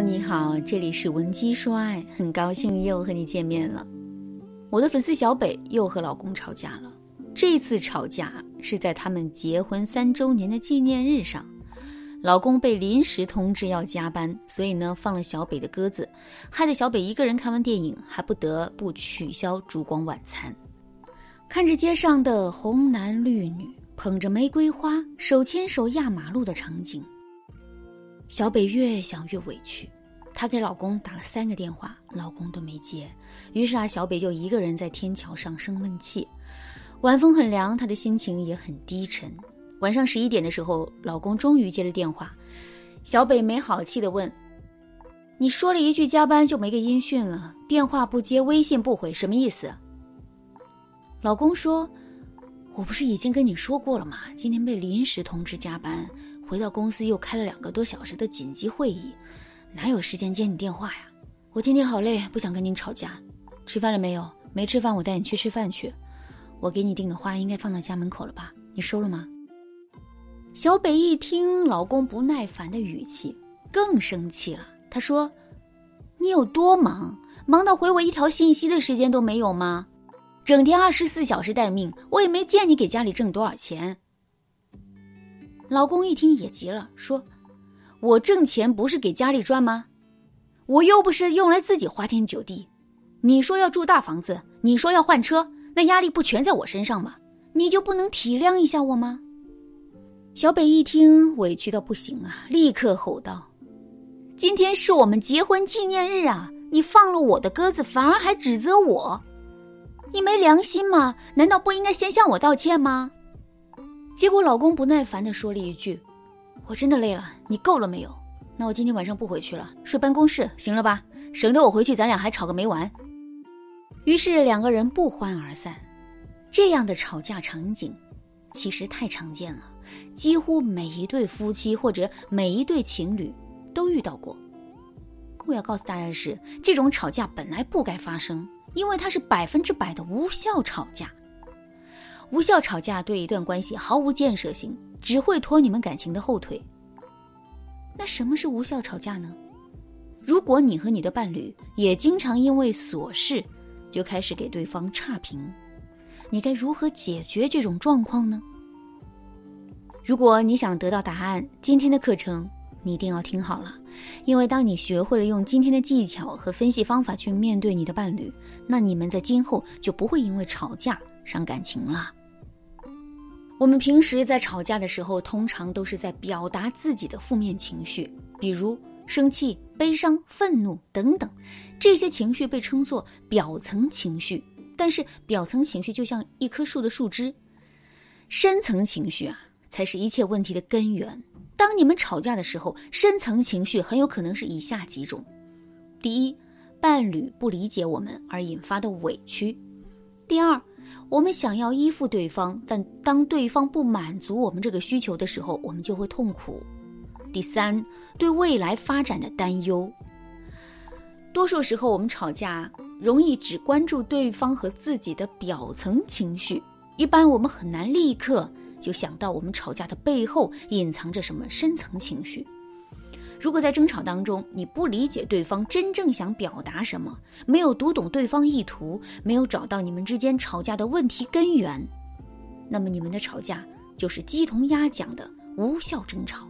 你好，这里是文姬说爱，很高兴又和你见面了。我的粉丝小北又和老公吵架了，这次吵架是在他们结婚三周年的纪念日上，老公被临时通知要加班，所以呢放了小北的鸽子，害得小北一个人看完电影还不得不取消烛光晚餐。看着街上的红男绿女捧着玫瑰花，手牵手压马路的场景。小北越想越委屈，她给老公打了三个电话，老公都没接。于是啊，小北就一个人在天桥上生闷气。晚风很凉，她的心情也很低沉。晚上十一点的时候，老公终于接了电话。小北没好气地问：“你说了一句加班就没个音讯了，电话不接，微信不回，什么意思？”老公说：“我不是已经跟你说过了吗？今天被临时通知加班。”回到公司又开了两个多小时的紧急会议，哪有时间接你电话呀？我今天好累，不想跟您吵架。吃饭了没有？没吃饭，我带你去吃饭去。我给你订的花应该放到家门口了吧？你收了吗？小北一听老公不耐烦的语气，更生气了。他说：“你有多忙？忙到回我一条信息的时间都没有吗？整天二十四小时待命，我也没见你给家里挣多少钱。”老公一听也急了，说：“我挣钱不是给家里赚吗？我又不是用来自己花天酒地。你说要住大房子，你说要换车，那压力不全在我身上吗？你就不能体谅一下我吗？”小北一听委屈到不行啊，立刻吼道：“今天是我们结婚纪念日啊！你放了我的鸽子，反而还指责我，你没良心吗？难道不应该先向我道歉吗？”结果老公不耐烦地说了一句：“我真的累了，你够了没有？那我今天晚上不回去了，睡办公室，行了吧？省得我回去咱俩还吵个没完。”于是两个人不欢而散。这样的吵架场景其实太常见了，几乎每一对夫妻或者每一对情侣都遇到过。我要告诉大家的是，这种吵架本来不该发生，因为它是百分之百的无效吵架。无效吵架对一段关系毫无建设性，只会拖你们感情的后腿。那什么是无效吵架呢？如果你和你的伴侣也经常因为琐事就开始给对方差评，你该如何解决这种状况呢？如果你想得到答案，今天的课程你一定要听好了，因为当你学会了用今天的技巧和分析方法去面对你的伴侣，那你们在今后就不会因为吵架伤感情了。我们平时在吵架的时候，通常都是在表达自己的负面情绪，比如生气、悲伤、愤怒等等，这些情绪被称作表层情绪。但是，表层情绪就像一棵树的树枝，深层情绪啊，才是一切问题的根源。当你们吵架的时候，深层情绪很有可能是以下几种：第一，伴侣不理解我们而引发的委屈；第二，我们想要依附对方，但当对方不满足我们这个需求的时候，我们就会痛苦。第三，对未来发展的担忧。多数时候，我们吵架容易只关注对方和自己的表层情绪，一般我们很难立刻就想到我们吵架的背后隐藏着什么深层情绪。如果在争吵当中，你不理解对方真正想表达什么，没有读懂对方意图，没有找到你们之间吵架的问题根源，那么你们的吵架就是鸡同鸭讲的无效争吵。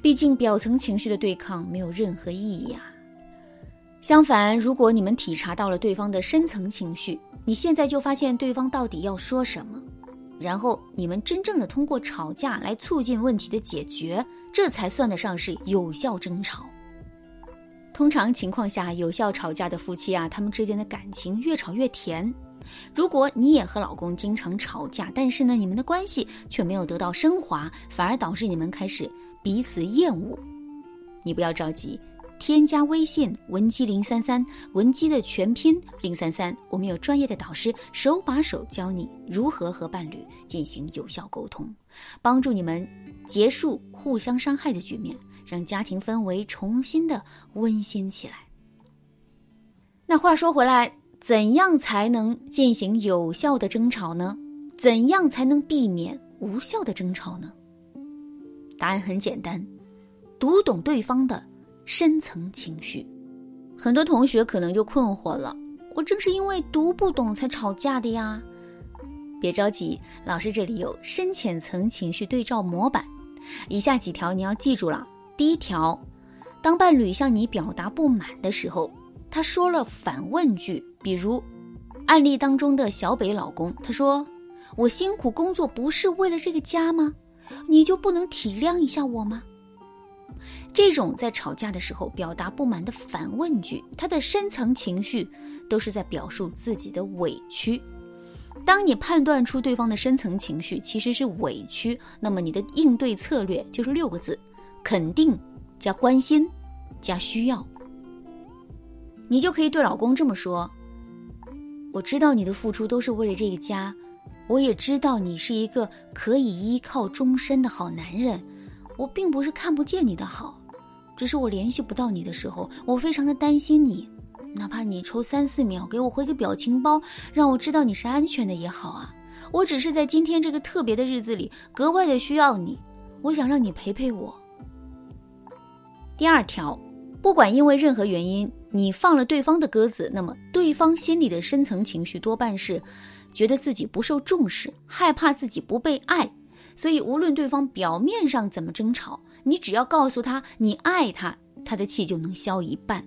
毕竟表层情绪的对抗没有任何意义啊。相反，如果你们体察到了对方的深层情绪，你现在就发现对方到底要说什么。然后你们真正的通过吵架来促进问题的解决，这才算得上是有效争吵。通常情况下，有效吵架的夫妻啊，他们之间的感情越吵越甜。如果你也和老公经常吵架，但是呢，你们的关系却没有得到升华，反而导致你们开始彼此厌恶，你不要着急。添加微信文姬零三三，文姬的全拼零三三，我们有专业的导师手把手教你如何和伴侣进行有效沟通，帮助你们结束互相伤害的局面，让家庭氛围重新的温馨起来。那话说回来，怎样才能进行有效的争吵呢？怎样才能避免无效的争吵呢？答案很简单，读懂对方的。深层情绪。很多同学可能就困惑了：我正是因为读不懂才吵架的呀。别着急，老师这里有深浅层情绪对照模板，以下几条你要记住了。第一条，当伴侣向你表达不满的时候，他说了反问句，比如案例当中的小北老公，他说：“我辛苦工作不是为了这个家吗？你就不能体谅一下我吗？”这种在吵架的时候表达不满的反问句，他的深层情绪都是在表述自己的委屈。当你判断出对方的深层情绪其实是委屈，那么你的应对策略就是六个字：肯定加关心加需要。你就可以对老公这么说：“我知道你的付出都是为了这个家，我也知道你是一个可以依靠终身的好男人。我并不是看不见你的好，只是我联系不到你的时候，我非常的担心你。”哪怕你抽三四秒给我回个表情包，让我知道你是安全的也好啊。我只是在今天这个特别的日子里格外的需要你，我想让你陪陪我。第二条，不管因为任何原因你放了对方的鸽子，那么对方心里的深层情绪多半是觉得自己不受重视，害怕自己不被爱，所以无论对方表面上怎么争吵，你只要告诉他你爱他，他的气就能消一半。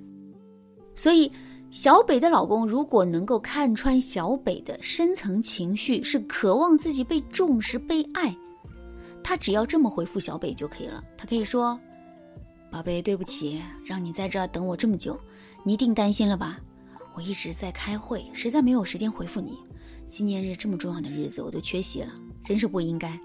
所以，小北的老公如果能够看穿小北的深层情绪是渴望自己被重视、被爱，他只要这么回复小北就可以了。他可以说：“宝贝，对不起，让你在这儿等我这么久，你一定担心了吧？我一直在开会，实在没有时间回复你。纪念日这么重要的日子，我都缺席了，真是不应该。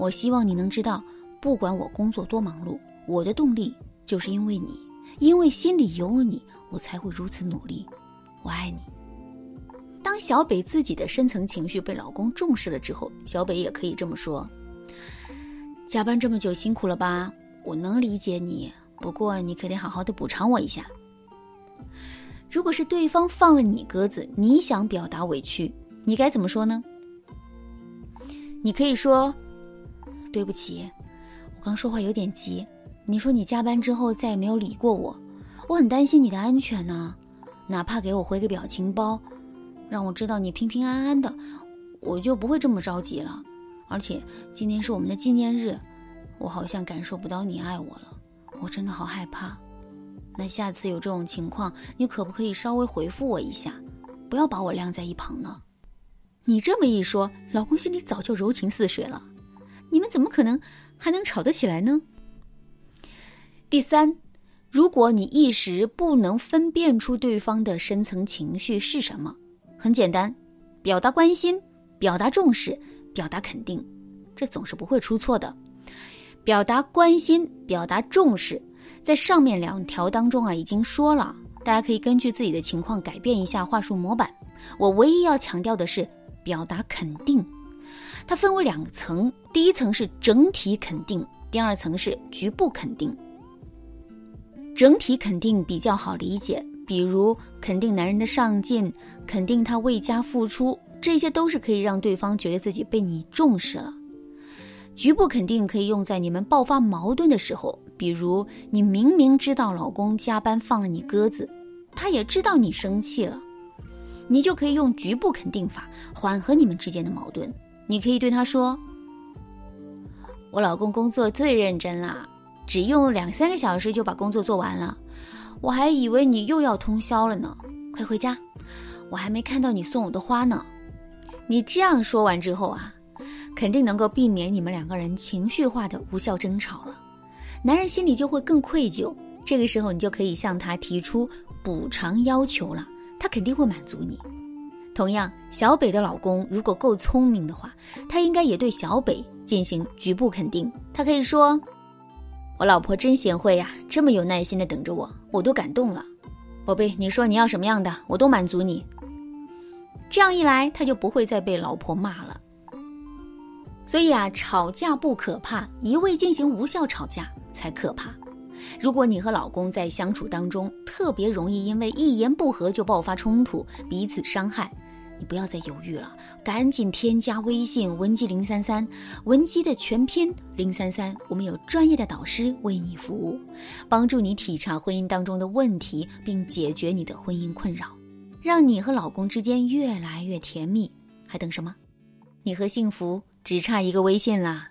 我希望你能知道，不管我工作多忙碌，我的动力就是因为你。”因为心里有你，我才会如此努力。我爱你。当小北自己的深层情绪被老公重视了之后，小北也可以这么说：“加班这么久辛苦了吧？我能理解你，不过你可得好好的补偿我一下。”如果是对方放了你鸽子，你想表达委屈，你该怎么说呢？你可以说：“对不起，我刚说话有点急。”你说你加班之后再也没有理过我，我很担心你的安全呢。哪怕给我回个表情包，让我知道你平平安安的，我就不会这么着急了。而且今天是我们的纪念日，我好像感受不到你爱我了，我真的好害怕。那下次有这种情况，你可不可以稍微回复我一下，不要把我晾在一旁呢？你这么一说，老公心里早就柔情似水了。你们怎么可能还能吵得起来呢？第三，如果你一时不能分辨出对方的深层情绪是什么，很简单，表达关心，表达重视，表达肯定，这总是不会出错的。表达关心，表达重视，在上面两条当中啊已经说了，大家可以根据自己的情况改变一下话术模板。我唯一要强调的是表达肯定，它分为两层，第一层是整体肯定，第二层是局部肯定。整体肯定比较好理解，比如肯定男人的上进，肯定他为家付出，这些都是可以让对方觉得自己被你重视了。局部肯定可以用在你们爆发矛盾的时候，比如你明明知道老公加班放了你鸽子，他也知道你生气了，你就可以用局部肯定法缓和你们之间的矛盾。你可以对他说：“我老公工作最认真啦。”只用两三个小时就把工作做完了，我还以为你又要通宵了呢。快回家，我还没看到你送我的花呢。你这样说完之后啊，肯定能够避免你们两个人情绪化的无效争吵了。男人心里就会更愧疚，这个时候你就可以向他提出补偿要求了，他肯定会满足你。同样，小北的老公如果够聪明的话，他应该也对小北进行局部肯定，他可以说。我老婆真贤惠呀，这么有耐心的等着我，我都感动了。宝贝，你说你要什么样的，我都满足你。这样一来，他就不会再被老婆骂了。所以啊，吵架不可怕，一味进行无效吵架才可怕。如果你和老公在相处当中特别容易因为一言不合就爆发冲突，彼此伤害，你不要再犹豫了，赶紧添加微信文姬零三三，文姬的全拼零三三，我们有专业的导师为你服务，帮助你体察婚姻当中的问题，并解决你的婚姻困扰，让你和老公之间越来越甜蜜。还等什么？你和幸福只差一个微信啦！